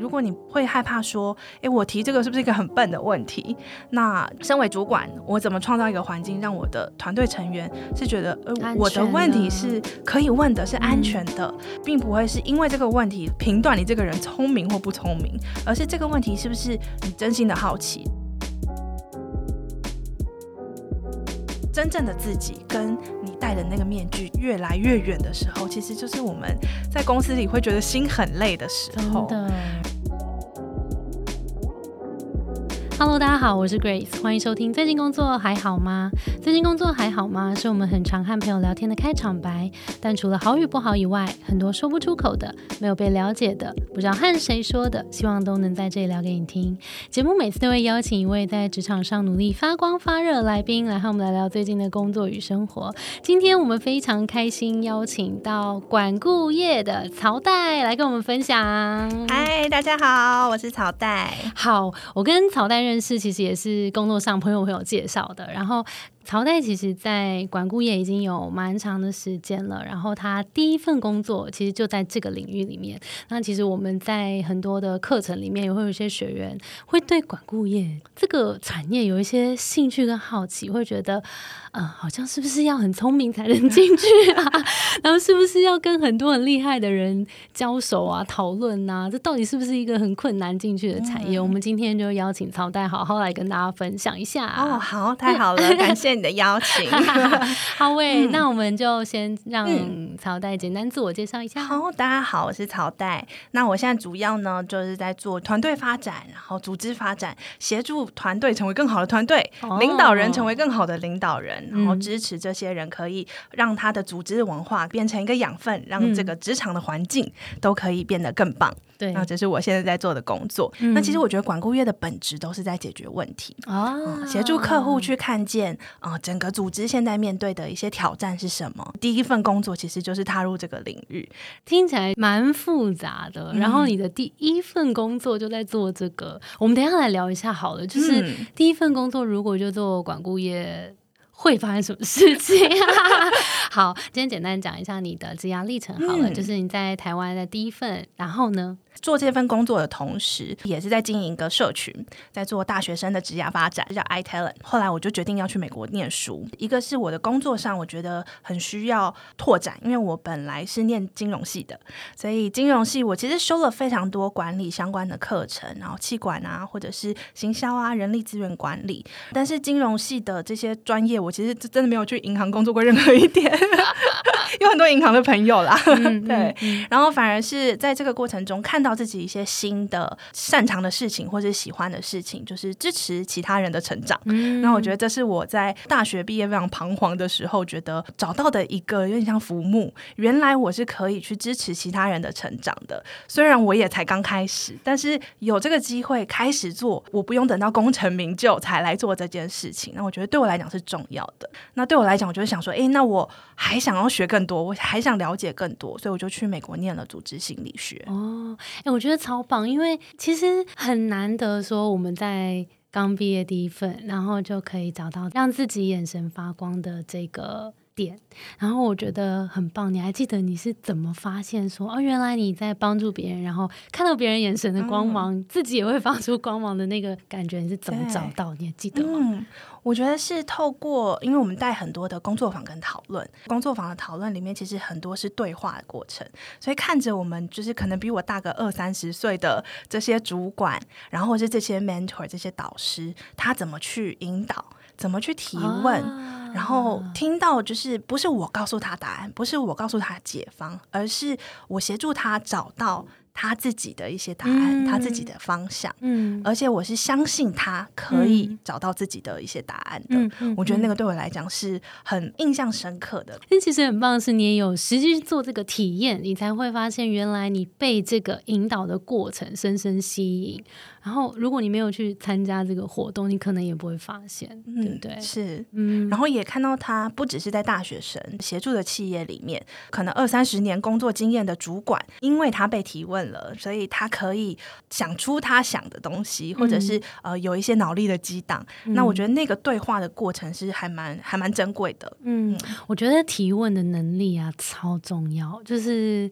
如果你会害怕说，诶，我提这个是不是一个很笨的问题？那身为主管，我怎么创造一个环境，让我的团队成员是觉得，呃，我的问题是可以问的，是安全的，并不会是因为这个问题评断你这个人聪明或不聪明，而是这个问题是不是你真心的好奇。真正的自己跟你戴的那个面具越来越远的时候，其实就是我们在公司里会觉得心很累的时候。Hello，大家好，我是 Grace，欢迎收听。最近工作还好吗？最近工作还好吗？是我们很常和朋友聊天的开场白。但除了好与不好以外，很多说不出口的，没有被了解的，不知道和谁说的，希望都能在这里聊给你听。节目每次都会邀请一位在职场上努力发光发热的来宾，来和我们聊聊最近的工作与生活。今天我们非常开心邀请到管顾业的曹代来跟我们分享。嗨，大家好，我是曹代。好，我跟曹代认。认识其实也是工作上朋友朋友介绍的，然后。曹代其实，在管顾业已经有蛮长的时间了。然后他第一份工作其实就在这个领域里面。那其实我们在很多的课程里面，也会有一些学员会对管顾业这个产业有一些兴趣跟好奇，会觉得，呃，好像是不是要很聪明才能进去啊？然后是不是要跟很多很厉害的人交手啊、讨论啊？这到底是不是一个很困难进去的产业？我们今天就邀请曹代好好来跟大家分享一下。哦，好，太好了，感谢。你的邀请，好喂，那我们就先让曹代简单自我介绍一下。好，大家好，我是曹代。那我现在主要呢，就是在做团队发展，然后组织发展，协助团队成为更好的团队，领导人成为更好的领导人，然后支持这些人可以让他的组织文化变成一个养分，让这个职场的环境都可以变得更棒。对，那这是我现在在做的工作。那其实我觉得管顾业的本质都是在解决问题啊，协助客户去看见啊，整个组织现在面对的一些挑战是什么。第一份工作其实就是踏入这个领域，听起来蛮复杂的。然后你的第一份工作就在做这个，我们等下来聊一下好了。就是第一份工作如果就做管顾业。会发生什么事情？好，今天简单讲一下你的职涯历程好了，就是你在台湾的第一份，然后呢？做这份工作的同时，也是在经营一个社群，在做大学生的职业发展，叫 iTalent。后来我就决定要去美国念书。一个是我的工作上，我觉得很需要拓展，因为我本来是念金融系的，所以金融系我其实修了非常多管理相关的课程，然后气管啊，或者是行销啊，人力资源管理。但是金融系的这些专业，我其实真的没有去银行工作过任何一点。有很多银行的朋友啦，对，然后反而是在这个过程中看到自己一些新的擅长的事情或者喜欢的事情，就是支持其他人的成长。嗯那我觉得这是我在大学毕业非常彷徨的时候，觉得找到的一个有点像浮木。原来我是可以去支持其他人的成长的，虽然我也才刚开始，但是有这个机会开始做，我不用等到功成名就才来做这件事情。那我觉得对我来讲是重要的。那对我来讲，我就想说，哎，那我还想要学更。更多，我还想了解更多，所以我就去美国念了组织心理学。哦，哎，我觉得超棒，因为其实很难得说我们在刚毕业第一份，然后就可以找到让自己眼神发光的这个点，然后我觉得很棒。你还记得你是怎么发现说哦，原来你在帮助别人，然后看到别人眼神的光芒，自己也会发出光芒的那个感觉，你是怎么找到？你还记得吗？我觉得是透过，因为我们带很多的工作坊跟讨论，工作坊的讨论里面其实很多是对话的过程，所以看着我们就是可能比我大个二三十岁的这些主管，然后是这些 mentor 这些导师，他怎么去引导，怎么去提问，然后听到就是不是我告诉他答案，不是我告诉他解方，而是我协助他找到。他自己的一些答案，他自己的方向，嗯，而且我是相信他可以找到自己的一些答案的。我觉得那个对我来讲是很印象深刻的。但其实很棒的是，你也有实际去做这个体验，你才会发现原来你被这个引导的过程深深吸引。然后，如果你没有去参加这个活动，你可能也不会发现，对不对？是，嗯。然后也看到他不只是在大学生协助的企业里面，可能二三十年工作经验的主管，因为他被提问了，所以他可以想出他想的东西，或者是呃有一些脑力的激荡。那我觉得那个对话的过程是还蛮还蛮珍贵的。嗯，我觉得提问的能力啊超重要，就是。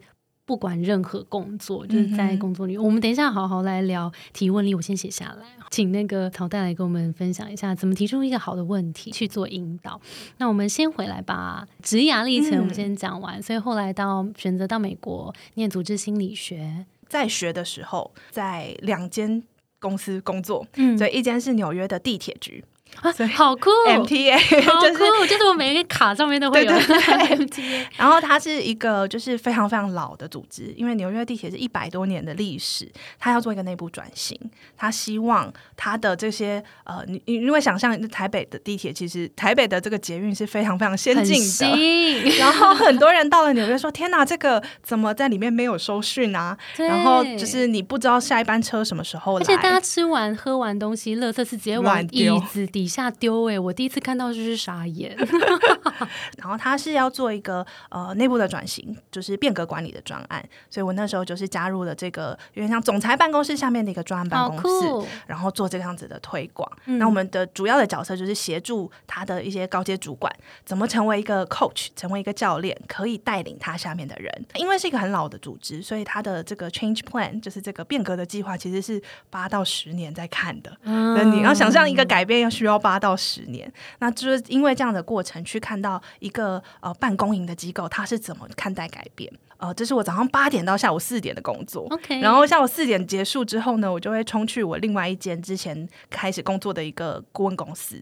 不管任何工作，就是在工作里，我们等一下好好来聊提问力。我先写下来，请那个曹代来跟我们分享一下怎么提出一个好的问题去做引导。那我们先回来把职涯历程我们先讲完，所以后来到选择到美国念组织心理学，在学的时候在两间公司工作，嗯，所以一间是纽约的地铁局。啊，好酷！MTA 好酷，就是我每一个卡上面都会有 MTA。然后它是一个就是非常非常老的组织，因为纽约地铁是一百多年的历史，它要做一个内部转型，它希望它的这些呃，你因为想象台北的地铁，其实台北的这个捷运是非常非常先进的，然后很多人到了纽约说：“天哪，这个怎么在里面没有收讯啊？”然后就是你不知道下一班车什么时候来，而且大家吃完喝完东西，乐色是直接往椅子底。下丢哎！我第一次看到就是傻眼。然后他是要做一个呃内部的转型，就是变革管理的专案，所以我那时候就是加入了这个有点像总裁办公室下面的一个专案办公室，然后做这个样子的推广。那我们的主要的角色就是协助他的一些高阶主管怎么成为一个 coach，成为一个教练，可以带领他下面的人。因为是一个很老的组织，所以他的这个 change plan 就是这个变革的计划，其实是八到十年在看的。那你要想象一个改变要需要。八到十年，那就是因为这样的过程，去看到一个呃办公营的机构，他是怎么看待改变。呃，这是我早上八点到下午四点的工作。OK，然后下午四点结束之后呢，我就会冲去我另外一间之前开始工作的一个顾问公司。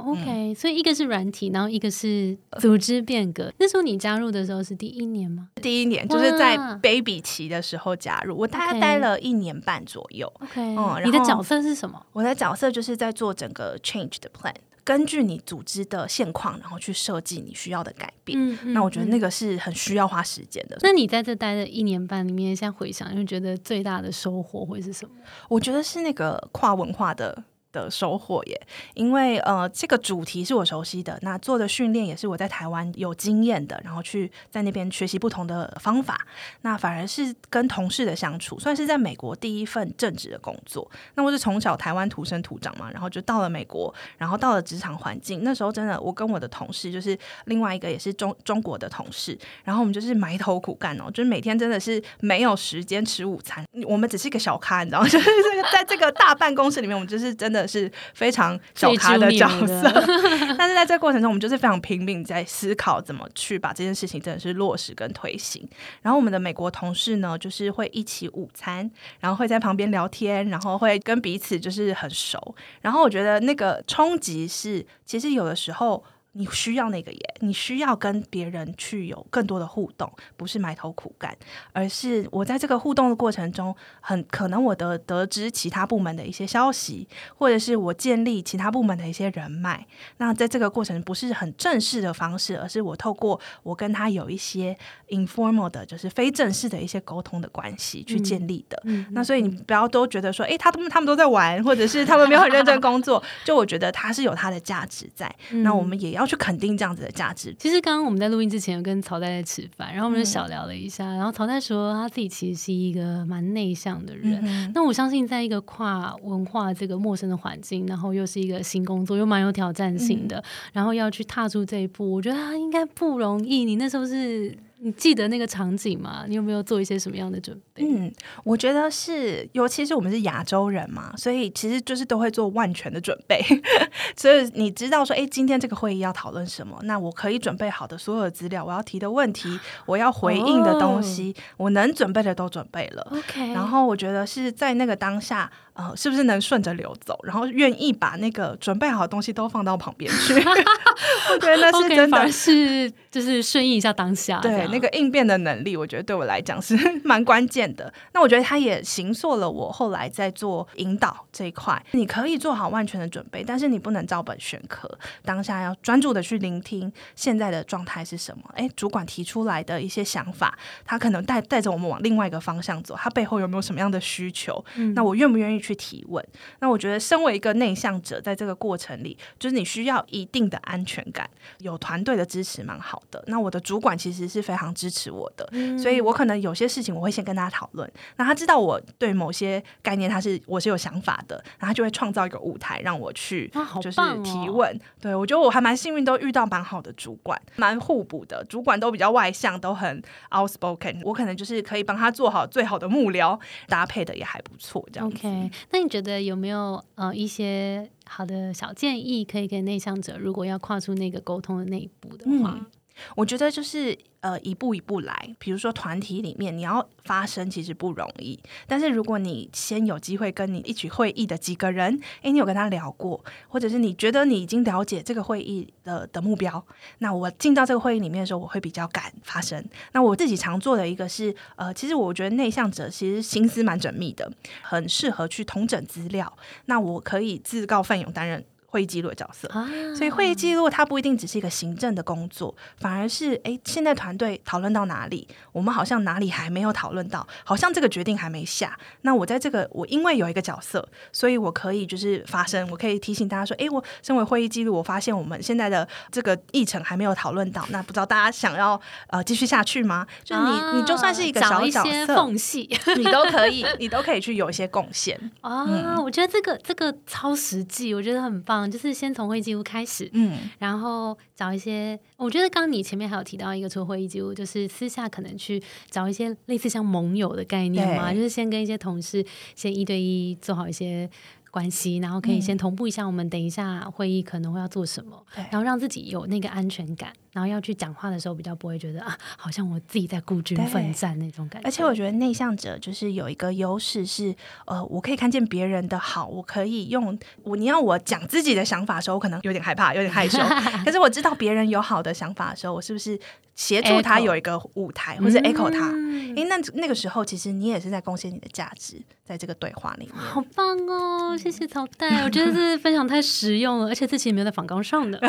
哦，OK，所以一个是软体，然后一个是组织变革。那时候你加入的时候是第一年吗？第一年就是在 baby 期的时候加入，我大概待了一年半左右。OK，嗯，你的角色是什么？我的角色就是在做整个 change 的 plan，根据你组织的现况，然后去设计你需要的改变。嗯，那我觉得那个是很需要花时间的。那你在这待的一年半里面，现在回想，你觉得最大的收获会是什么？我觉得是那个跨文化的。的收获耶，因为呃，这个主题是我熟悉的，那做的训练也是我在台湾有经验的，然后去在那边学习不同的方法，那反而是跟同事的相处，算是在美国第一份正职的工作。那我是从小台湾土生土长嘛，然后就到了美国，然后到了职场环境，那时候真的，我跟我的同事就是另外一个也是中中国的同事，然后我们就是埋头苦干哦，就是每天真的是没有时间吃午餐，我们只是一个小咖，你知道吗？就是这个在这个大办公室里面，我们就是真的。是非常小咖的角色，但是在这个过程中，我们就是非常拼命在思考怎么去把这件事情真的是落实跟推行。然后我们的美国同事呢，就是会一起午餐，然后会在旁边聊天，然后会跟彼此就是很熟。然后我觉得那个冲击是，其实有的时候。你需要那个耶，你需要跟别人去有更多的互动，不是埋头苦干，而是我在这个互动的过程中，很可能我得得知其他部门的一些消息，或者是我建立其他部门的一些人脉。那在这个过程不是很正式的方式，而是我透过我跟他有一些 informal 的，就是非正式的一些沟通的关系去建立的。那所以你不要都觉得说，哎，他们他们都在玩，或者是他们没有很认真工作。就我觉得他是有他的价值在。那我们也要。要去肯定这样子的价值。其实刚刚我们在录音之前有跟曹代在吃饭，然后我们就小聊了一下。然后曹太说他自己其实是一个蛮内向的人。那我相信，在一个跨文化这个陌生的环境，然后又是一个新工作，又蛮有挑战性的，然后要去踏出这一步，我觉得他应该不容易。你那时候是？你记得那个场景吗？你有没有做一些什么样的准备？嗯，我觉得是，尤其是我们是亚洲人嘛，所以其实就是都会做万全的准备。所以你知道说，哎，今天这个会议要讨论什么？那我可以准备好的所有的资料，我要提的问题，我要回应的东西，我能准备的都准备了。OK，然后我觉得是在那个当下。呃，是不是能顺着流走，然后愿意把那个准备好的东西都放到旁边去？我觉得那是 真的是就是顺应一下当下，对那个应变的能力，我觉得对我来讲是蛮关键的。那我觉得他也形塑了我后来在做引导这一块。你可以做好万全的准备，但是你不能照本宣科，当下要专注的去聆听现在的状态是什么。哎，主管提出来的一些想法，他可能带带着我们往另外一个方向走，他背后有没有什么样的需求？那我愿不愿意？去提问，那我觉得身为一个内向者，在这个过程里，就是你需要一定的安全感，有团队的支持蛮好好的。那我的主管其实是非常支持我的，嗯所以我可能有些事情我会先跟他讨论。那他知道我对某些概念他是我是有想法的，然后他就会创造一个舞台让我去就是提问。对我觉得我还蛮幸运，都遇到蛮好的主管，蛮互补的。主管都比较外向，都很 outspoken，我可能就是可以帮他做好最好的幕僚，搭配的也还不错，这样。OK，那你觉得有没有呃一些好的小建议可以给内向者，如果要跨出那个沟通的那一步的话？我觉得就是呃一步一步来，比如说团体里面你要发声其实不容易，但是如果你先有机会跟你一起会议的几个人，诶，你有跟他聊过，或者是你觉得你已经了解这个会议的的目标，那我进到这个会议里面的时候，我会比较敢发声。那我自己常做的一个是，呃，其实我觉得内向者其实心思蛮缜密的，很适合去统整资料。那我可以自告奋勇担任会议记录的角色。啊，所以会议记录它不一定只是一个行政的工作，反而是哎，现在团队讨论到哪里，我们好像哪里还没有讨论到，好像这个决定还没下。那我在这个我因为有一个角色，所以我可以就是发声，我可以提醒大家说，哎，我身为会议记录，我发现我们现在的这个议程还没有讨论到，那不知道大家想要呃继续下去吗？就是你、啊你就算是一个小角色，缝隙 你都可以，你都可以去有一些贡献。啊，我觉得这个这个超实际，我觉得很棒，就是先从会议记录开始，嗯，然后找一些，我觉得刚刚你前面还有提到一个，除了会议记录，就是私下可能去找一些类似像盟友的概念嘛，就是先跟一些同事先一对一做好一些关系，然后可以先同步一下我们等一下会议可能会要做什么，对。然后让自己有那个安全感，然后要去讲话的时候比较不会觉得啊，好像我自己在孤军对奋战那种感觉。而且我觉得内向者就是有一个优势是，呃，我可以看见别人的好，我可以用我你要我讲自己的想法的时候，我可能有点害怕，有点害羞。可是我知道别人有好的想法的时候，我是不是协助他有一个舞台，或者 echo 他？嗯诶，那那个时候其实你也是在贡献你的价值，在这个对话里面。好棒哦！谢谢曹代，我觉得这分享太实用了，而且这期也没有在访纲上的，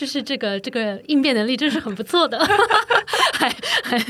就是这个这个应变能力真是很不错的，还还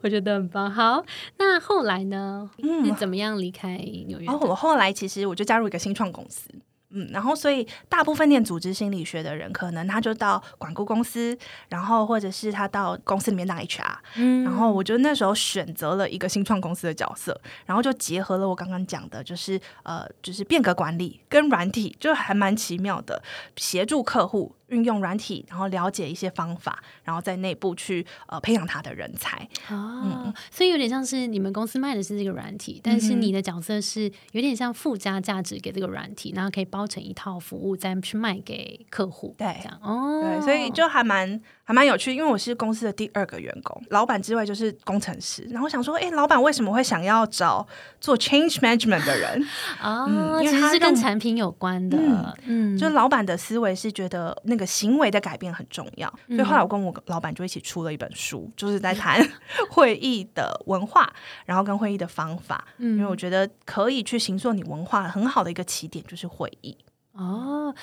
我觉得很棒。好，那后来呢？嗯怎么样离开纽约的？然后我后来其实我就加入一个新创公司。嗯，然后所以大部分念组织心理学的人，可能他就到管顾公司，然后或者是他到公司里面当 HR，嗯然后我就那时候选择了一个新创公司的角色，然后就结合了我刚刚讲的，就是呃，就是变革管理跟软体，就还蛮奇妙的，协助客户运用软体，然后了解一些方法，然后在内部去呃培养他的人才。哦，所以有点像是你们公司卖的是这个软体，但是你的角色是有点像附加价值给这个软体，然后可以包成一套服务再去卖给客户，对这样。哦，对，所以就还蛮还蛮有趣，因为我是公司的第二个员工，老板之外就是工程师。然后我想说，哎，老板为什么会想要找做 change management 的人？哦，嗯因为其实是跟产品有关的，嗯嗯，就老板的思维是觉得那个行为的改变很重要，所以后来我跟我老板就一起出了一本书，就是在谈 会议的文化，然后跟会议的方法。因为我觉得可以去形塑你文化很好的一个起点就是会议。哦，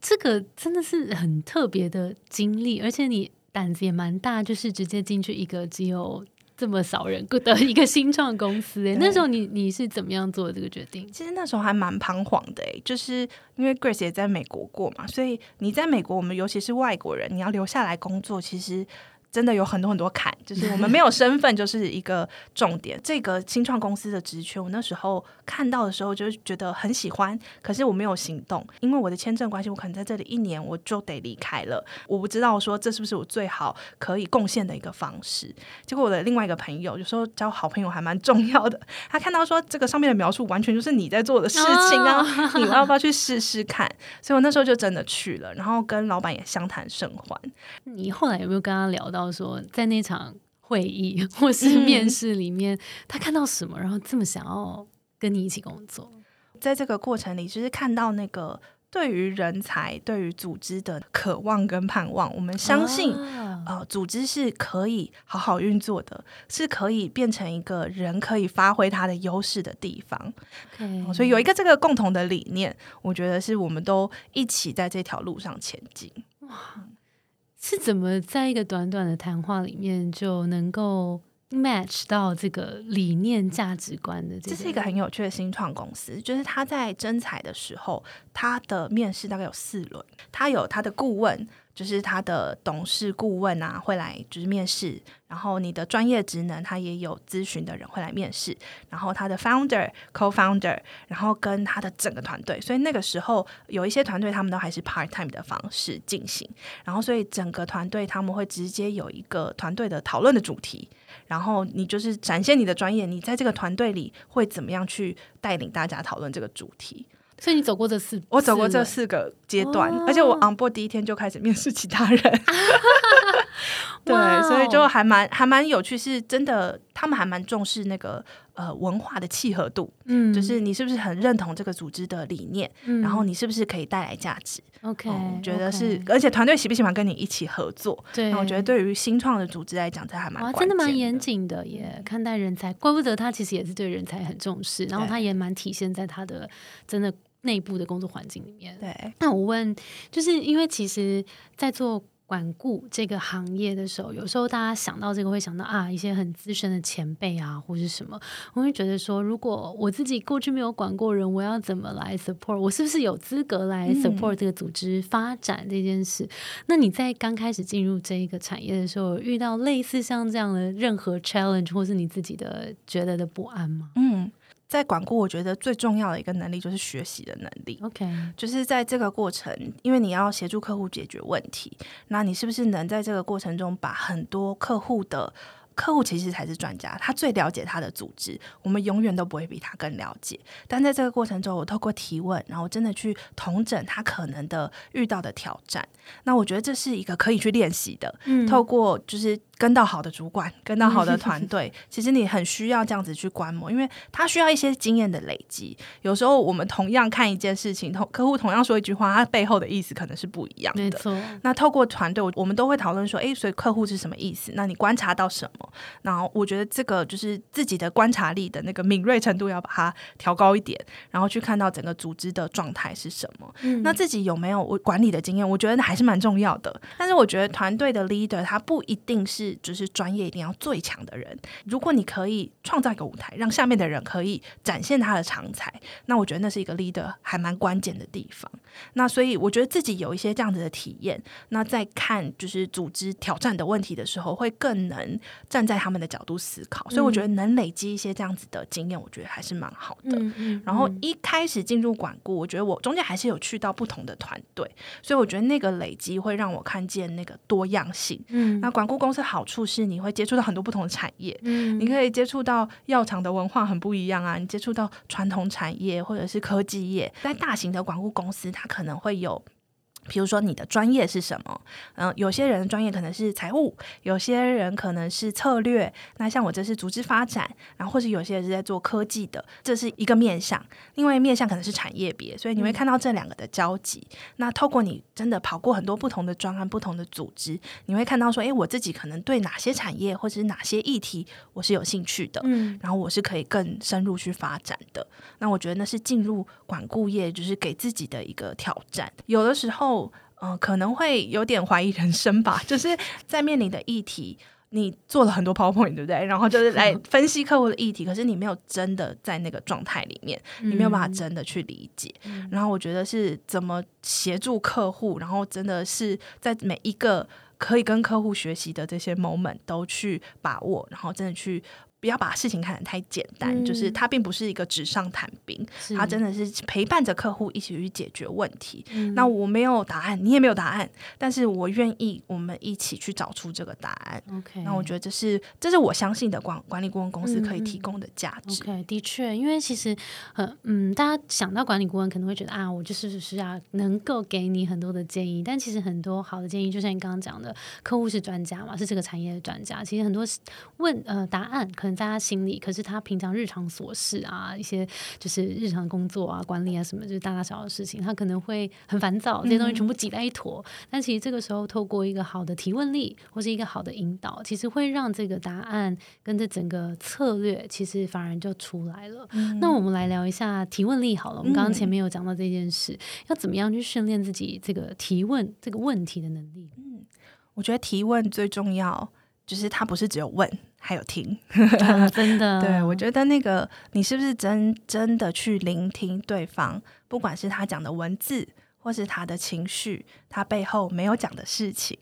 这个真的是很特别的经历，而且你胆子也蛮大，就是直接进去一个只有这么少人的一个新创公司。哎，那时候你你是怎么样做的这个决定？其实那时候还蛮彷徨的诶，就是因为 Grace 也在美国过嘛，所以你在美国，我们尤其是外国人，你要留下来工作，其实。真的有很多很多坎，就是我们没有身份，就是一个重点。这个新创公司的职缺，我那时候看到的时候，就是觉得很喜欢，可是我没有行动，因为我的签证关系，我可能在这里一年我就得离开了。我不知道说这是不是我最好可以贡献的一个方式。结果我的另外一个朋友，有时候交好朋友还蛮重要的，他看到说这个上面的描述完全就是你在做的事情啊，你要不要去试试看？所以我那时候就真的去了，然后跟老板也相谈甚欢。你后来有没有跟他聊到说，在那场会议 或是面试里面，他看到什么，然后这么想要跟你一起工作？在这个过程里，就是看到那个对于人才、对于组织的渴望跟盼望，我们相信。啊呃，组织是可以好好运作的，是可以变成一个人可以发挥他的优势的地方。所以有一个这个共同的理念，我觉得是我们都一起在这条路上前进。是怎么在一个短短的谈话里面就能够 match 到这个理念价值观的这是一个很有趣的新创公司，就是他在征才的时候，他的面试大概有四轮，他有他的顾问。就是他的董事顾问啊会来就是面试，然后你的专业职能他也有咨询的人会来面试，然后他的 founder、co-founder，然后跟他的整个团队，所以那个时候有一些团队他们都还是 part time 的方式进行，然后所以整个团队他们会直接有一个团队的讨论的主题，然后你就是展现你的专业，你在这个团队里会怎么样去带领大家讨论这个主题。所以你走过这四，我走过这四个。阶段，而且我 on board 第一天就开始面试其他人，对，所以就还蛮还蛮有趣，是真的，他们还蛮重视那个呃文化的契合度，嗯，就是你是不是很认同这个组织的理念，然后你是不是可以带来价值？OK，觉得是，而且团队喜不喜欢跟你一起合作？对，我觉得对于新创的组织来讲，这还蛮真的蛮严谨的，也看待人才，怪不得他其实也是对人才很重视，然后他也蛮体现在他的真的。内部的工作环境里面，对。那我问，就是因为其实，在做管顾这个行业的时候，有时候大家想到这个，会想到啊，一些很资深的前辈啊，或是什么，我会觉得说，如果我自己过去没有管过人，我要怎么来 support？我是不是有资格来 support 这个组织发展这件事？那你在刚开始进入这一个产业的时候，遇到类似像这样的任何 challenge，或是你自己的觉得的不安吗？嗯。在管顾，我觉得最重要的一个能力就是学习的能力。OK，就是在这个过程，因为你要协助客户解决问题，那你是不是能在这个过程中把很多客户的客户其实才是专家，他最了解他的组织，我们永远都不会比他更了解。但在这个过程中，我透过提问，然后真的去统整他可能的遇到的挑战，那我觉得这是一个可以去练习的。嗯，透过就是。跟到好的主管，跟到好的 团队，其实你很需要这样子去观摩，因为他需要一些经验的累积。有时候我们同样看一件事情，同客户同样说一句话，他背后的意思可能是不一样的。没错。那透过团队，我们都会讨论说，哎，所以客户是什么意思？那你观察到什么？然后我觉得这个就是自己的观察力的那个敏锐程度要把它调高一点，然后去看到整个组织的状态是什么。嗯。那自己有没有我管理的经验？我觉得还是蛮重要的。但是我觉得团队的 leader 他不一定是。就是专业一定要最强的人。如果你可以创造一个舞台，让下面的人可以展现他的长才，那我觉得那是一个 leader 还蛮关键的地方。那所以我觉得自己有一些这样子的体验，那在看就是组织挑战的问题的时候，会更能站在他们的角度思考。所以我觉得能累积一些这样子的经验，我觉得还是蛮好的。然后一开始进入管顾，我觉得我中间还是有去到不同的团队，所以我觉得那个累积会让我看见那个多样性。嗯，那管顾公司好。处是你会接触到很多不同的产业，嗯，你可以接触到药厂的文化很不一样啊，你接触到传统产业或者是科技业，在大型的管顾公司，它可能会有。比如说你的专业是什么？嗯，有些人专业可能是财务，有些人可能是策略。那像我这是组织发展，然后或是有些人是在做科技的，这是一个面向。另外面向可能是产业别，所以你会看到这两个的交集。那透过你真的跑过很多不同的专案、不同的组织，你会看到说，哎，我自己可能对哪些产业或者是哪些议题我是有兴趣的，嗯，然后我是可以更深入去发展的。那我觉得那是进入管顾业，就是给自己的一个挑战。有的时候。嗯，可能会有点怀疑人生吧，就是在面临的议题，你做了很多 PowerPoint，对不对？然后就是来 分析客户的议题，可是你没有真的在那个状态里面，你没有办法真的去理解。然后我觉得是怎么协助客户，然后真的是在每一个可以跟客户学习的这些 moment 都去把握，然后真的去。不要把事情看得太简单，就是它并不是一个纸上谈兵，它真的是陪伴着客户一起去解决问题。那我没有答案，你也没有答案，但是我愿意我们一起去找出这个答案。OK，那我觉得这是这是我相信的管管理顾问公司可以提供的价值。OK，的确，因为其实呃嗯，大家想到管理顾问可能会觉得啊，我就是是要能够给你很多的建议，但其实很多好的建议，就像你刚刚讲的，客户是专家嘛，是这个产业的专家，其实很多问呃答案可能。在他心里，可是他平常日常琐事啊，一些就是日常工作啊、管理啊什么，就是大大小小的事情，他可能会很烦躁，这些东西全部挤在一坨。但其实这个时候，透过一个好的提问力或是一个好的引导，其实会让这个答案跟这整个策略，其实反而就出来了。那我们来聊一下提问力好了。我们刚刚前面有讲到这件事，要怎么样去训练自己这个提问这个问题的能力？嗯，我觉得提问最重要。就是他不是只有问，还有听，真的。对我觉得那个你是不是真真的去聆听对方，不管是他讲的文字，或是他的情绪，他背后没有讲的事情。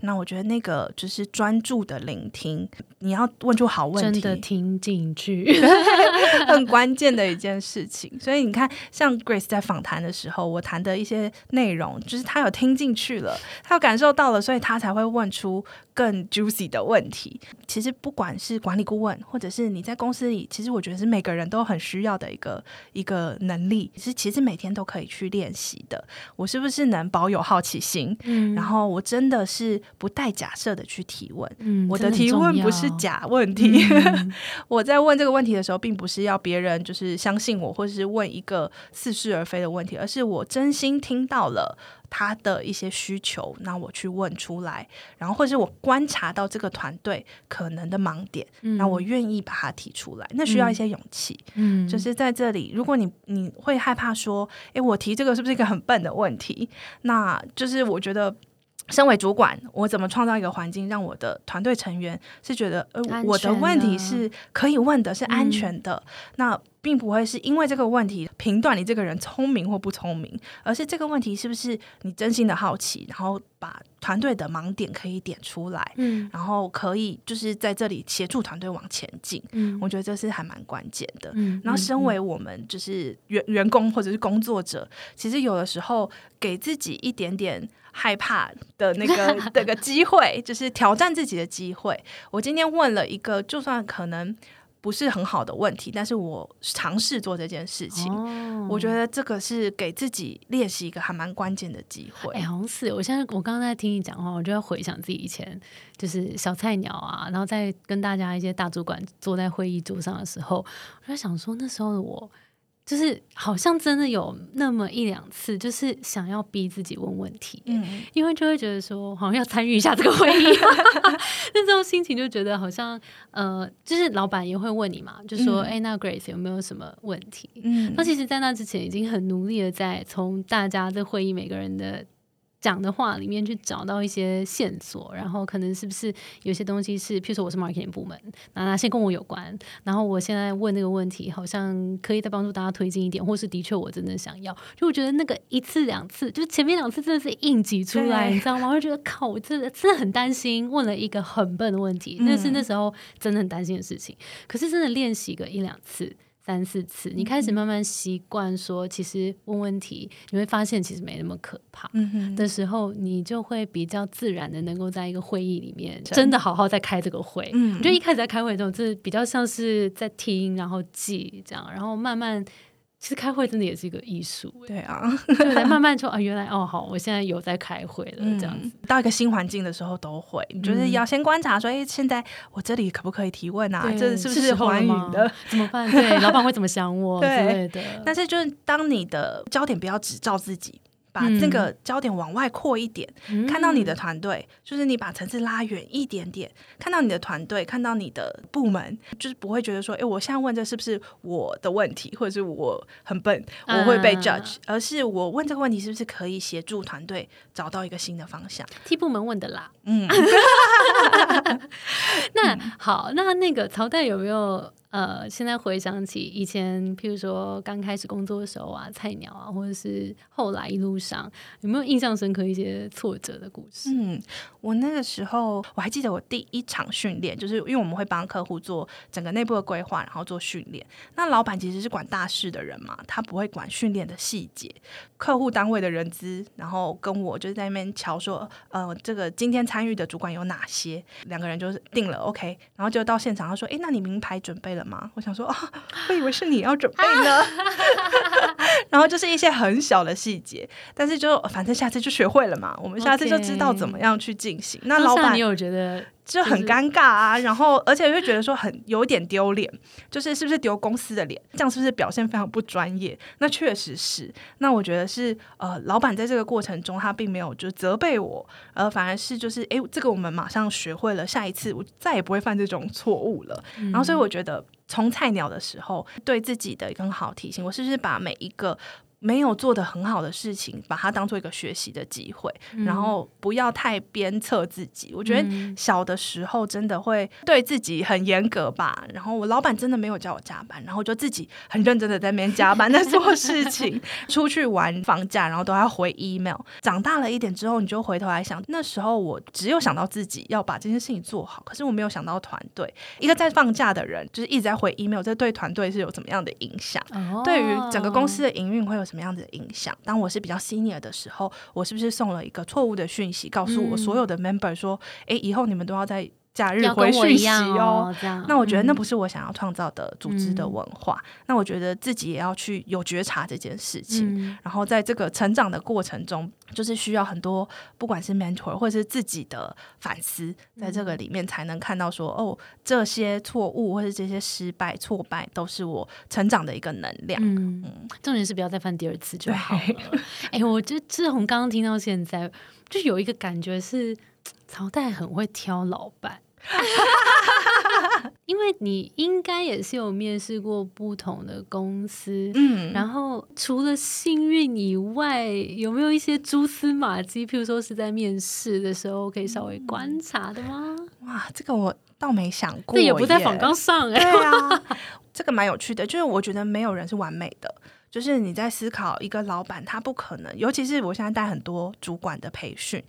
那我觉得那个就是专注的聆听，你要问出好问题，真的听进去，很关键的一件事情。所以你看，像 Grace 在访谈的时候，我谈的一些内容，就是他有听进去了，他有感受到了，所以他才会问出更 juicy 的问题。其实不管是管理顾问，或者是你在公司里，其实我觉得是每个人都很需要的一个一个能力，是其实每天都可以去练习的。我是不是能保有好奇心？嗯，然后我真的是不带假设的去提问。嗯，我的提问不是假问题。我在问这个问题的时候，并不是要别人就是相信我，或者是问一个似是而非的问题，而是我真心听到了。他的一些需求，那我去问出来，然后或者我观察到这个团队可能的盲点，那我愿意把它提出来，那需要一些勇气。嗯，就是在这里，如果你你会害怕说，哎，我提这个是不是一个很笨的问题？那就是我觉得。身为主管，我怎么创造一个环境，让我的团队成员是觉得，呃，我的问题是可以问的，是安全的。那并不会是因为这个问题评断你这个人聪明或不聪明，而是这个问题是不是你真心的好奇，然后把团队的盲点可以点出来，嗯，然后可以就是在这里协助团队往前进。嗯，我觉得这是还蛮关键的。嗯，然后身为我们就是员员工或者是工作者，其实有的时候给自己一点点。害怕的那个 那个机会，就是挑战自己的机会。我今天问了一个，就算可能不是很好的问题，但是我尝试做这件事情。我觉得这个是给自己练习一个还蛮关键的机会。哎，好像是。我现在我刚刚在听你讲话，我就要回想自己以前就是小菜鸟啊，然后在跟大家一些大主管坐在会议桌上的时候，我在想说那时候的我。就是好像真的有那么一两次，就是想要逼自己问问题，嗯，因为就会觉得说好像要参与一下这个会议，那这种心情就觉得好像呃，就是老板也会问你嘛，就说哎，那 Grace 有没有什么问题？嗯，那其实，在那之前已经很努力的在从大家的会议每个人的。讲的话里面去找到一些线索，然后可能是不是有些东西是，譬如说我是 marketing 部门，哪哪些跟我有关？然后我现在问那个问题，好像可以再帮助大家推进一点，或是的确我真的想要。就我觉得那个一次两次，就前面两次真的是应急出来，你知道吗？我就觉得靠，我真的真的很担心，问了一个很笨的问题，那是那时候真的很担心的事情。可是真的练习个一两次。三四次，你开始慢慢习惯说，其实问问题，你会发现其实没那么可怕。嗯的时候，你就会比较自然的能够在一个会议里面真的好好在开这个会。嗯，我觉得一开始在开会的时候，这比较像是在听，然后记这样，然后慢慢。其实开会真的也是一个艺术，对啊，对，慢慢说啊，原来哦好，我现在有在开会了，这样子。到一个新环境的时候都会，你就是要先观察说，哎，现在我这里可不可以提问啊？这是不是欢迎的？怎么办？对，老板会怎么想我 之类的？但是就是当你的焦点不要只照自己。把这个焦点往外扩一点，看到你的团队，就是你把层次拉远一点点，看到你的团队，看到你的部门，就是不会觉得说，哎，我现在问这是不是我的问题，或者是我很笨，我会被 judge，而是我问这个问题是不是可以协助团队找到一个新的方向？替部门问的啦。嗯，那好，那那个曹代有没有？呃，现在回想起以前，譬如说刚开始工作的时候啊，菜鸟啊，或者是后来一路上，有没有印象深刻一些挫折的故事？嗯，我那个时候我还记得我第一场训练，就是因为我们会帮客户做整个内部的规划，然后做训练。那老板其实是管大事的人嘛，他不会管训练的细节。客户单位的人资，然后跟我就是在那边瞧说，呃，这个今天参与的主管有哪些？两个人就是定了 OK，然后就到现场，他说：“哎，那你名牌准备了？”吗？我想说啊，我以为是你要准备呢。然后就是一些很小的细节，但是就反正下次就学会了嘛。我们下次就知道怎么样去进行。那老板，你有觉得？就很尴尬啊，然后而且会觉得说很有点丢脸，就是是不是丢公司的脸？这样是不是表现非常不专业？那确实是。那我觉得是呃，老板在这个过程中他并没有就责备我，呃反而是就是哎，这个我们马上学会了，下一次我再也不会犯这种错误了。然后所以我觉得从菜鸟的时候对自己的一个好提醒，我是不是把每一个。没有做的很好的事情，把它当做一个学习的机会，然后不要太鞭策自己。我觉得小的时候真的会对自己很严格吧。然后我老板真的没有叫我加班，然后就自己很认真的在那边加班在做事情，出去玩放假，然后都要回 email。长大了一点之后，你就回头来想，那时候我只有想到自己要把这件事情做好，可是我没有想到团队。一个在放假的人，就是一直在回 email，这对团队是有怎么样的影响？对于整个公司的营运会有什么样子的影响？当我是比较 senior 的时候，我是不是送了一个错误的讯息，告诉我所有的 member 说，哎，以后你们都要在。假日回讯息哦，那我觉得那不是我想要创造的组织的文化。那我觉得自己也要去有觉察这件事情，然后在这个成长的过程中，就是需要很多，不管是 mentor 或者是自己的反思，在这个里面才能看到说，哦，这些错误或是这些失败、挫败都是我成长的一个能量。嗯，重点是不要再犯第二次就好了。哎，我觉得志宏刚刚听到现在，就有一个感觉是。朝代很会挑老板，因为你应该也是有面试过不同的公司，嗯，然后除了幸运以外，有没有一些蛛丝马迹？譬如说是在面试的时候可以稍微观察的吗？哇，这个我倒没想过，这也不在访纲上哎，对啊，这个蛮有趣的，就是我觉得没有人是完美的，就是你在思考一个老板，他不可能，尤其是我现在带很多主管的培训。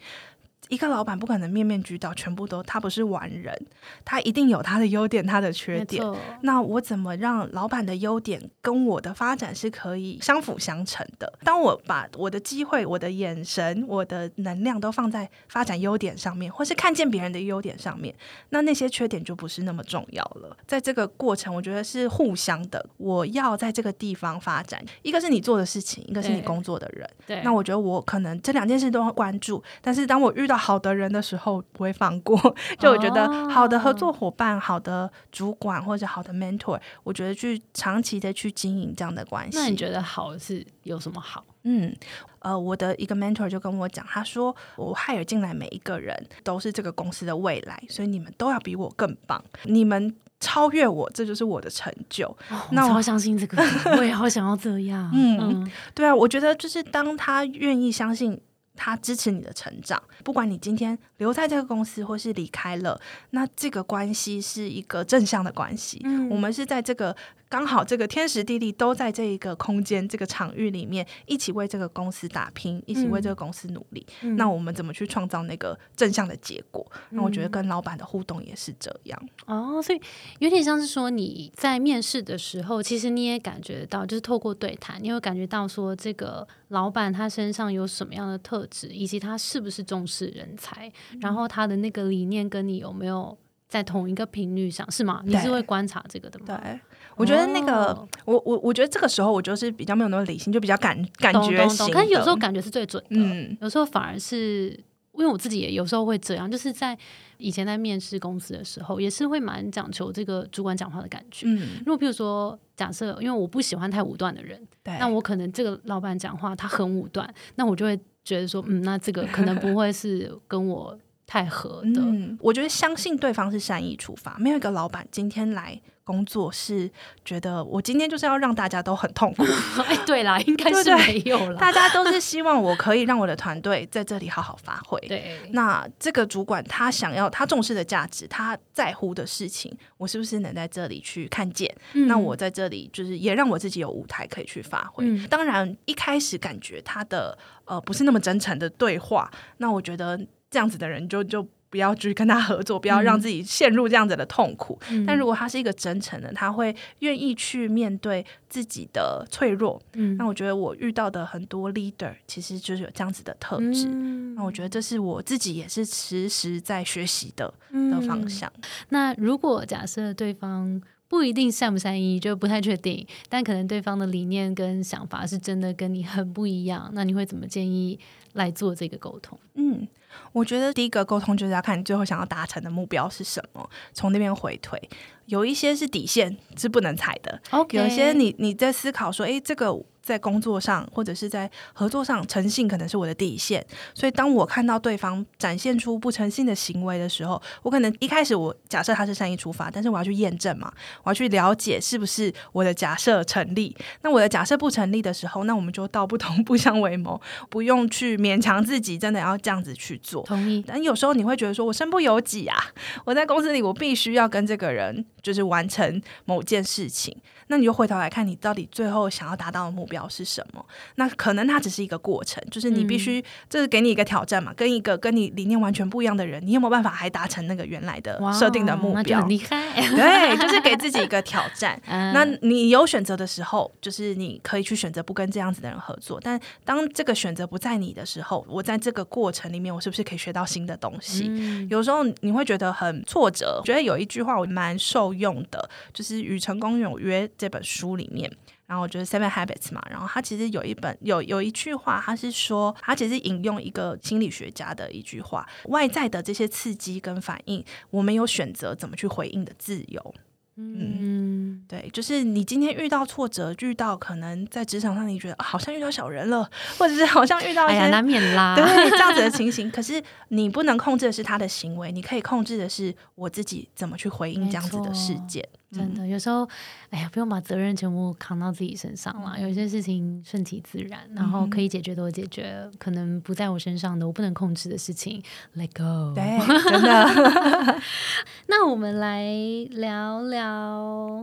一个老板不可能面面俱到，全部都他不是完人，他一定有他的优点，他的缺点。那我怎么让老板的优点跟我的发展是可以相辅相成的？当我把我的机会、我的眼神、我的能量都放在发展优点上面，或是看见别人的优点上面，那那些缺点就不是那么重要了。在这个过程，我觉得是互相的。我要在这个地方发展，一个是你做的事情，一个是你工作的人。对，那我觉得我可能这两件事都要关注，但是当我遇到好的人的时候不会放过，就我觉得好的合作伙伴、好的主管或者好的 mentor，我觉得去长期的去经营这样的关系。那你觉得好是有什么好？嗯，呃，我的一个 mentor 就跟我讲，他说我 hire 进来每一个人都是这个公司的未来，所以你们都要比我更棒，你们超越我，这就是我的成就。那我好相信这个，我也好想要这样。嗯，对啊，我觉得就是当他愿意相信。他支持你的成长，不管你今天留在这个公司或是离开了，那这个关系是一个正向的关系。嗯，我们是在这个。刚好这个天时地利都在这一个空间、这个场域里面，一起为这个公司打拼，一起为这个公司努力。那我们怎么去创造那个正向的结果？那我觉得跟老板的互动也是这样。哦，所以有点像是说你在面试的时候，其实你也感觉到，就是透过对谈，你会感觉到说这个老板他身上有什么样的特质，以及他是不是重视人才，然后他的那个理念跟你有没有在同一个频率上，是吗？你是会观察这个的吗？对。我觉得那个，我我我觉得这个时候我就是比较没有那么理性，就比较感感觉型。可是有时候感觉是最准的，嗯，有时候反而是因为我自己也有时候会这样，就是在以前在面试公司的时候，也是会蛮讲求这个主管讲话的感觉。嗯，如果比如说假设，因为我不喜欢太武断的人，那我可能这个老板讲话他很武断，那我就会觉得说，嗯，那这个可能不会是跟我太合的。嗯，我觉得相信对方是善意出发，没有一个老板今天来。工作是觉得我今天就是要让大家都很痛苦。哎，对啦，应该是没有了。大家都是希望我可以让我的团队在这里好好发挥。对，那这个主管他想要他重视的价值，他在乎的事情，我是不是能在这里去看见？那我在这里就是也让我自己有舞台可以去发挥。当然，一开始感觉他的呃不是那么真诚的对话，那我觉得这样子的人就就。不要去跟他合作，不要让自己陷入这样子的痛苦。但如果他是一个真诚的，他会愿意去面对自己的脆弱。嗯，那我觉得我遇到的很多 leader 其实就是有这样子的特质。那我觉得这是我自己也是时时在学习的的方向。那如果假设对方不一定善不善意，就不太确定，但可能对方的理念跟想法是真的跟你很不一样，那你会怎么建议来做这个沟通？嗯。我觉得第一个沟通就是要看你最后想要达成的目标是什么，从那边回推。有一些是底线是不能踩的，有一些你你在思考说，哎，这个在工作上或者是在合作上，诚信可能是我的底线。所以，当我看到对方展现出不诚信的行为的时候，我可能一开始我假设他是善意出发，但是我要去验证嘛，我要去了解是不是我的假设成立。那我的假设不成立的时候，那我们就道不同 不相为谋，不用去勉强自己真的要这样子去做。同意。但有时候你会觉得说，我身不由己啊，我在公司里我必须要跟这个人就是完成某件事情。那你就回头来看，你到底最后想要达到的目标是什么？那可能它只是一个过程，就是你必须，这是给你一个挑战嘛，跟一个跟你理念完全不一样的人，你有没有办法还达成那个原来的设定的目标？厉害，对，就是给自己一个挑战。那你有选择的时候，就是你可以去选择不跟这样子的人合作。但当这个选择不在你的时候，我在这个过程里面，我是不是可以学到新的东西？有时候你会觉得很挫折。觉得有一句话我蛮受用的，就是《与成功有约》。这本书里面，然后就是 Seven Habits 嘛，然后他其实有一本有有一句话，他是说，他其实引用一个心理学家的一句话：外在的这些刺激跟反应，我们有选择怎么去回应的自由。嗯，对，就是你今天遇到挫折，遇到可能在职场上你觉得好像遇到小人了，或者是好像遇到难免啦，对这样子的 情形。可是你不能控制的是他的行为，你可以控制的是我自己怎么去回应这样子的事件。真的，有时候，哎呀，不用把责任全部扛到自己身上了。有些事情顺其自然，然后可以解决的我解决，可能不在我身上的，我不能控制的事情，let go。对，真的。那我们来聊聊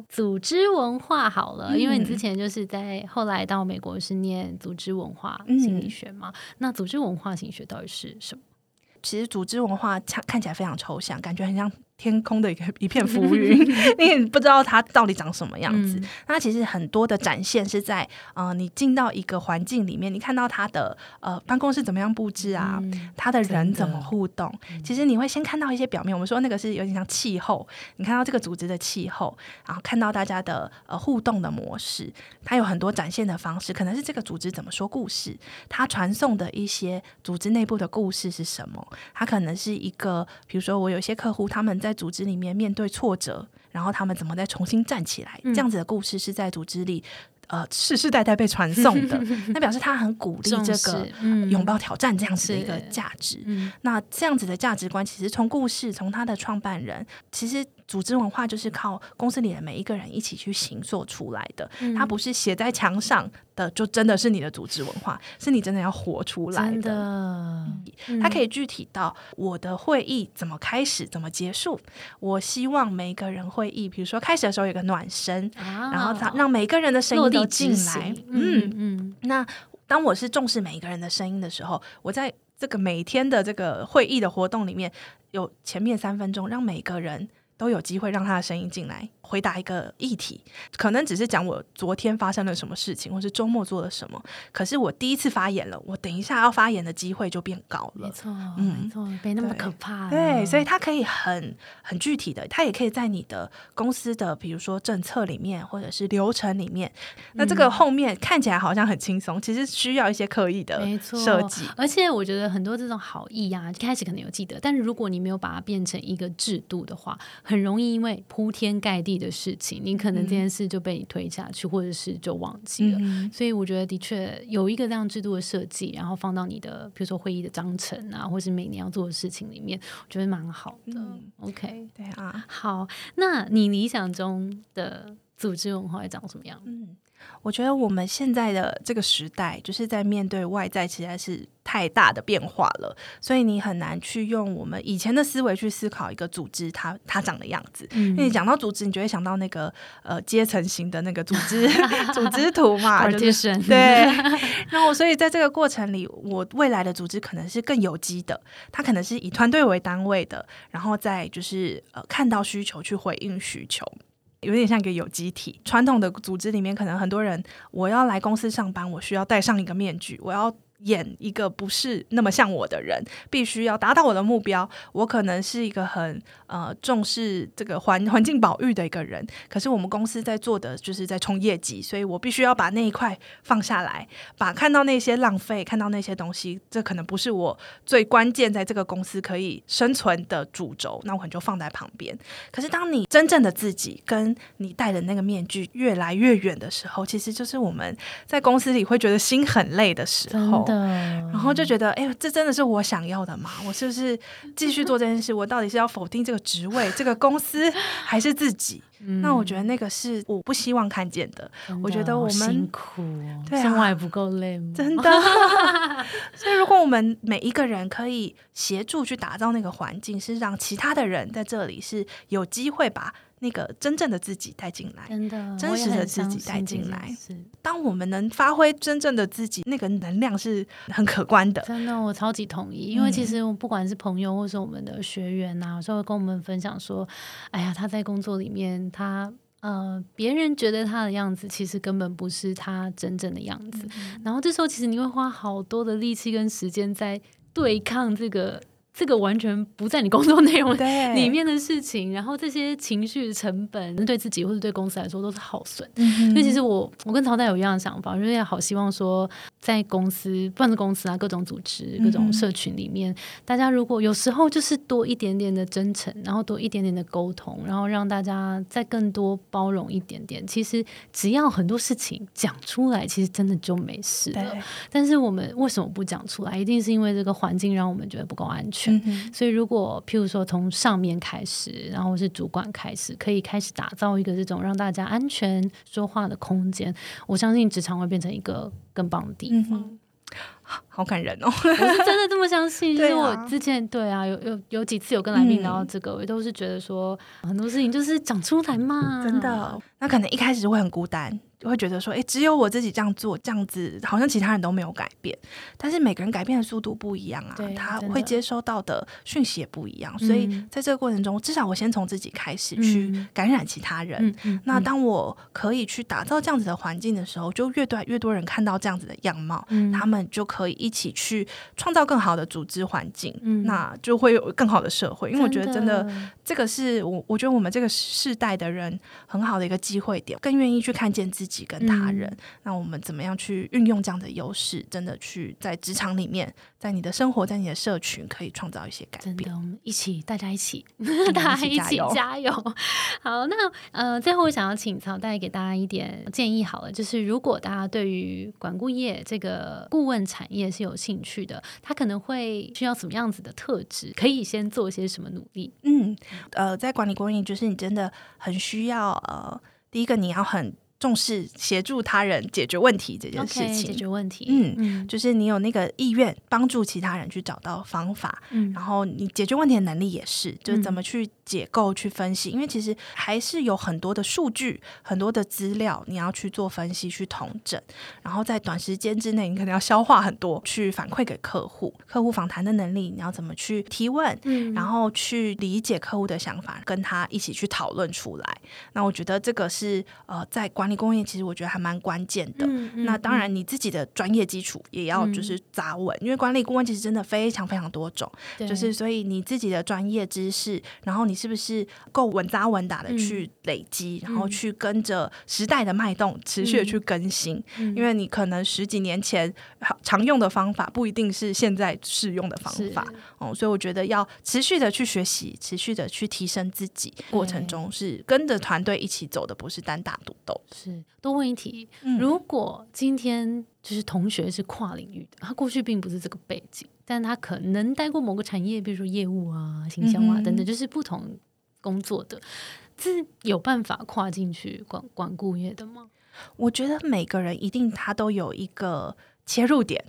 组织文化好了，因为你之前就是在后来到美国是念组织文化心理学嘛？那组织文化心理学到底是什么？其实组织文化看看起来非常抽象，感觉很像。天空的一个一片浮云，你也不知道它到底长什么样子。那其实很多的展现是在，呃，你进到一个环境里面，你看到它的呃办公室怎么样布置啊，他的人怎么互动。其实你会先看到一些表面，我们说那个是有点像气候，你看到这个组织的气候，然后看到大家的呃互动的模式，它有很多展现的方式，可能是这个组织怎么说故事，它传送的一些组织内部的故事是什么？它可能是一个，比如说我有些客户他们在在组织里面面对挫折，然后他们怎么再重新站起来？这样子的故事是在组织里呃世世代代被传送的。那表示他很鼓励这个拥抱挑战这样子的一个价值。那这样子的价值观，其实从故事从他的创办人，其实。组织文化就是靠公司里的每一个人一起去行做出来的，它不是写在墙上的，就真的是你的组织文化，是你真的要活出来的。它可以具体到我的会议怎么开始，怎么结束。我希望每个人会议，比如说开始的时候有个暖身，然后让让每个人的声音都进来。嗯嗯。那当我是重视每一个人的声音的时候，我在这个每天的这个会议的活动里面有前面三分钟，让每个人。都有机会让他的声音进来。回答一个议题，可能只是讲我昨天发生了什么事情，或是周末做了什么。可是我第一次发言了，我等一下要发言的机会就变高了。没错，嗯没错，没那么可怕。对，所以它可以很很具体的，它也可以在你的公司的，比如说政策里面，或者是流程里面。那这个后面看起来好像很轻松，其实需要一些刻意的设计。而且我觉得很多这种好意啊，一开始可能有记得，但是如果你没有把它变成一个制度的话，很容易因为铺天盖地。的事情，你可能这件事就被你推下去，或者是就忘记了。所以我觉得的确有一个这样制度的设计，然后放到你的比如说会议的章程啊，或是每年要做的事情里面，我觉得蛮好的。OK，对啊，好，那你理想中的组织文化会长什么样？嗯。我觉得我们现在的这个时代，就是在面对外在，实在是太大的变化了，所以你很难去用我们以前的思维去思考一个组织它它长的样子。因为你讲到组织，你就会想到那个呃阶层型的那个组织 组织图嘛，就是对。然后，所以在这个过程里，我未来的组织可能是更有机的，它可能是以团队为单位的，然后再就是呃看到需求去回应需求。有点像一个有机体，传统的组织里面，可能很多人，我要来公司上班，我需要戴上一个面具，我要演一个不是那么像我的人，必须要达到我的目标。我可能是一个很呃重视这个环环境保育的一个人，可是我们公司在做的就是在冲业绩，所以我必须要把那一块放下来，把看到那些浪费，看到那些东西，这可能不是我最关键在这个公司可以生存的主轴，那我可能就放在旁边。可是当你真正的自己跟你戴的那个面具越来越远的时候，其实就是我们在公司里会觉得心很累的时候。然后就觉得，哎，这真的是我想要的吗？我是不是继续做这件事？我到底是要否定这个职位、这个公司，还是自己？那我觉得那个是我不希望看见的。我觉得我们辛苦，对，生活还不够累吗？真的。所以，如果我们每一个人可以协助去打造那个环境，是让其他的人在这里是有机会把。那个真正的自己带进来，真的真实的自己带进来。当我们能发挥真正的自己，那个能量是很可观的。真的，我超级同意。因为其实不管是朋友，或是我们的学员呐，有时候会跟我们分享说：“哎呀，他在工作里面，他呃，别人觉得他的样子，其实根本不是他真正的样子。然后这时候，其实你会花好多的力气跟时间在对抗这个。”这个完全不在你工作内容 里面的事情，然后这些情绪成本对自己或者对公司来说都是耗损。所以其实我我跟曹代有一样的想法，就是好希望说在公司，不管是公司啊，各种组织、各种社群里面，大家如果有时候就是多一点点的真诚，然后多一点点的沟通，然后让大家再更多包容一点点。其实只要很多事情讲出来，其实真的就没事了。但是我们为什么不讲出来？一定是因为这个环境让我们觉得不够安全。所以，如果譬如说从上面开始，然后是主管开始，可以开始打造一个这种让大家安全说话的空间，我相信职场会变成一个更棒的地方。好感人哦！我是真的这么相信，因为我之前对啊，有有有几次有跟来宾聊到这个，我都是觉得说很多事情就是讲出来嘛，真的。那可能一开始会很孤单。就会觉得说，哎，只有我自己这样做，这样子好像其他人都没有改变。但是每个人改变的速度不一样啊，他会接收到的讯息也不一样。所以在这个过程中，至少我先从自己开始去感染其他人。那当我可以去打造这样子的环境的时候，就越多越多人看到这样子的样貌，他们就可以一起去创造更好的组织环境。那就会有更好的社会。因为我觉得真的，这个是我我觉得我们这个世代的人很好的一个机会点，更愿意去看见自己。己跟他人，那我们怎么样去运用这样的优势？真的去在职场里面，在你的生活，在你的社群，可以创造一些改变。真的，我们一起，大家一起，大家一起 加油！好，那呃，最后我想要请曹带给大家一点建议。好了，就是如果大家对于管顾业这个顾问产业是有兴趣的，他可能会需要什么样子的特质？可以先做一些什么努力？嗯，呃，在管理公益，就是你真的很需要呃，第一个你要很。重视协助他人解决问题这件事情，解决问题，嗯，就是你有那个意愿帮助其他人去找到方法，嗯，然后你解决问题的能力也是，就是怎么去解构、去分析，因为其实还是有很多的数据、很多的资料，你要去做分析、去统整，然后在短时间之内，你可能要消化很多，去反馈给客户。客户访谈的能力，你要怎么去提问，嗯，然后去理解客户的想法，跟他一起去讨论出来。那我觉得这个是呃，在管理工业其实我觉得还蛮关键的。那当然，你自己的专业基础也要就是扎稳，因为管理顾问其实真的非常非常多种。就是所以你自己的专业知识，然后你是不是够稳扎稳打的去累积，然后去跟着时代的脉动持续的去更新。因为你可能十几年前常用的方法不一定是现在适用的方法。哦，所以我觉得要持续的去学习，持续的去提升自己，过程中是跟着团队一起走的，不是单打独斗。是，多问一题。如果今天就是同学是跨领域的，他过去并不是这个背景，但他可能待过某个产业，比如说业务啊、行销啊等等，就是不同工作的，是有办法跨进去管管顾业的吗？我觉得每个人一定他都有一个切入点。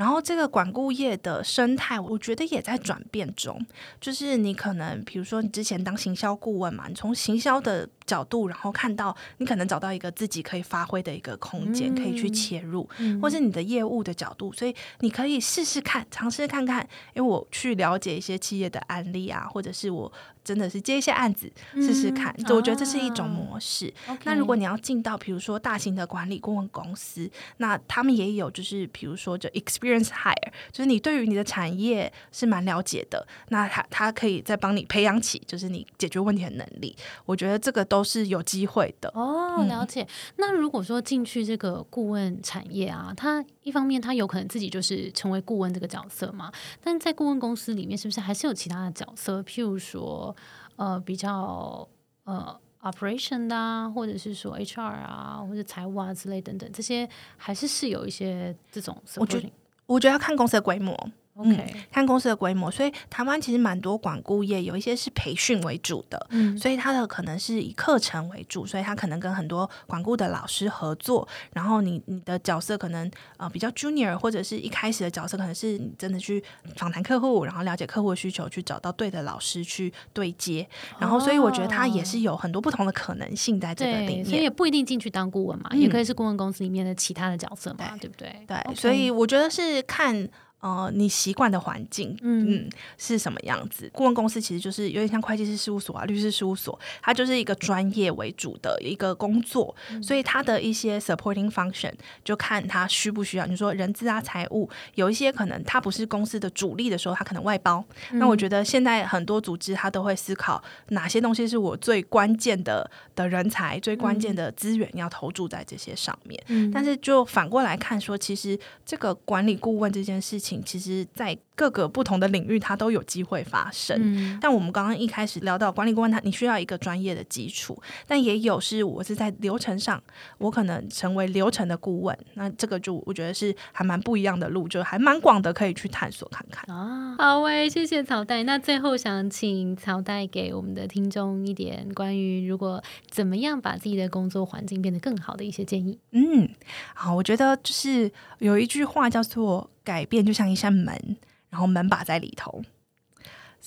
然后这个管顾业的生态，我觉得也在转变中。就是你可能，比如说你之前当行销顾问嘛，你从行销的角度，然后看到你可能找到一个自己可以发挥的一个空间，可以去切入，或是你的业务的角度，所以你可以试试看，尝试看看。因为我去了解一些企业的案例啊，或者是我。真的是接一些案子试试看，我觉得这是一种模式。那如果你要进到比如说大型的管理顾问公司，那他们也有就是比如说就 experience hire，就是你对于你的产业是蛮了解的，那他他可以再帮你培养起就是你解决问题的能力。我觉得这个都是有机会的。哦，了解。那如果说进去这个顾问产业啊，他一方面他有可能自己就是成为顾问这个角色嘛，但在顾问公司里面是不是还是有其他的角色？譬如说，呃，比较呃。operation 的啊，或者是说 HR 啊，或者财务啊之类等等，这些还是是有一些这种。我觉得，我觉得要看公司的规模。OK，看公司的规模，所以台湾其实蛮多管顾业，有一些是培训为主的，嗯，所以它的可能是以课程为主，所以它可能跟很多管顾的老师合作，然后你你的角色可能呃比较 junior，或者是一开始的角色可能是你真的去访谈客户，然后了解客户的需求，去找到对的老师去对接，然后所以我觉得它也是有很多不同的可能性在这个里面，所以也不一定进去当顾问嘛，也可以是顾问公司里面的其他的角色嘛，对不对？对，所以我觉得是看。呃，你习惯的环境，嗯，是什么样子？顾问公司其实就是有点像会计师事务所啊、律师事务所，它就是一个专业为主的一个工作，所以它的一些 supporting function 就看它需不需要。你说人资啊、财务，有一些可能它不是公司的主力的时候，它可能外包。那我觉得现在很多组织它都会思考哪些东西是我最关键的的人才、最关键的资源要投注在这些上面。但是就反过来看说，其实这个管理顾问这件事情。其实，在各个不同的领域，它都有机会发生。但我们刚刚一开始聊到管理顾问，他你需要一个专业的基础，但也有是我是在流程上，我可能成为流程的顾问。那这个就我觉得是还蛮不一样的路，就还蛮广的，可以去探索看看啊。好喂，谢谢曹代。那最后想请曹代给我们的听众一点关于如果怎么样把自己的工作环境变得更好的一些建议。嗯，好，我觉得就是有一句话叫做。改变就像一扇门，然后门把在里头。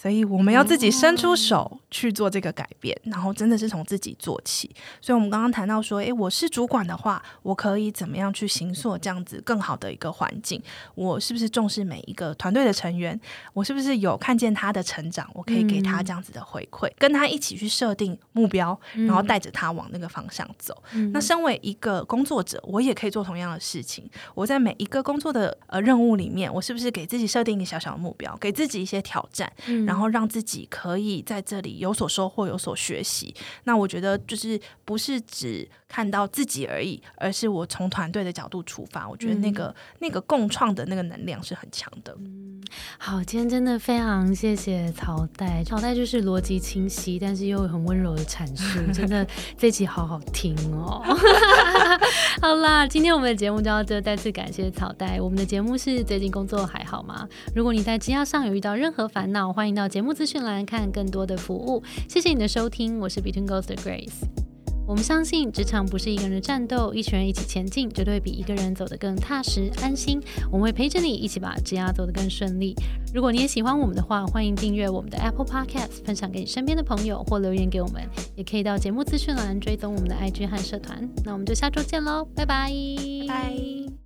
所以我们要自己伸出手去做这个改变，然后真的是从自己做起。所以，我们刚刚谈到说，诶，我是主管的话，我可以怎么样去行塑这样子更好的一个环境？我是不是重视每一个团队的成员？我是不是有看见他的成长？我可以给他这样子的回馈，跟他一起去设定目标，然后带着他往那个方向走。那身为一个工作者，我也可以做同样的事情。我在每一个工作的呃任务里面，我是不是给自己设定一个小小的目标，给自己一些挑战？然后让自己可以在这里有所收获、有所学习。那我觉得就是不是只看到自己而已，而是我从团队的角度出发。我觉得那个那个共创的那个能量是很强的。嗯，好，今天真的非常谢谢曹代。曹代就是逻辑清晰，但是又很温柔的阐述，真的 这集好好听哦。好啦，今天我们的节目就到这，再次感谢曹代。我们的节目是最近工作还好吗？如果你在职业上有遇到任何烦恼，欢迎到到节目资讯栏看更多的服务。谢谢你的收听，我是 Between Ghost Grace。我们相信职场不是一个人的战斗，一群人一起前进，绝对比一个人走得更踏实安心。我们会陪着你一起把职涯走得更顺利。如果你也喜欢我们的话，欢迎订阅我们的 Apple Podcast，分享给你身边的朋友或留言给我们，也可以到节目资讯栏追踪我们的 IG 和社团。那我们就下周见喽，拜拜。拜。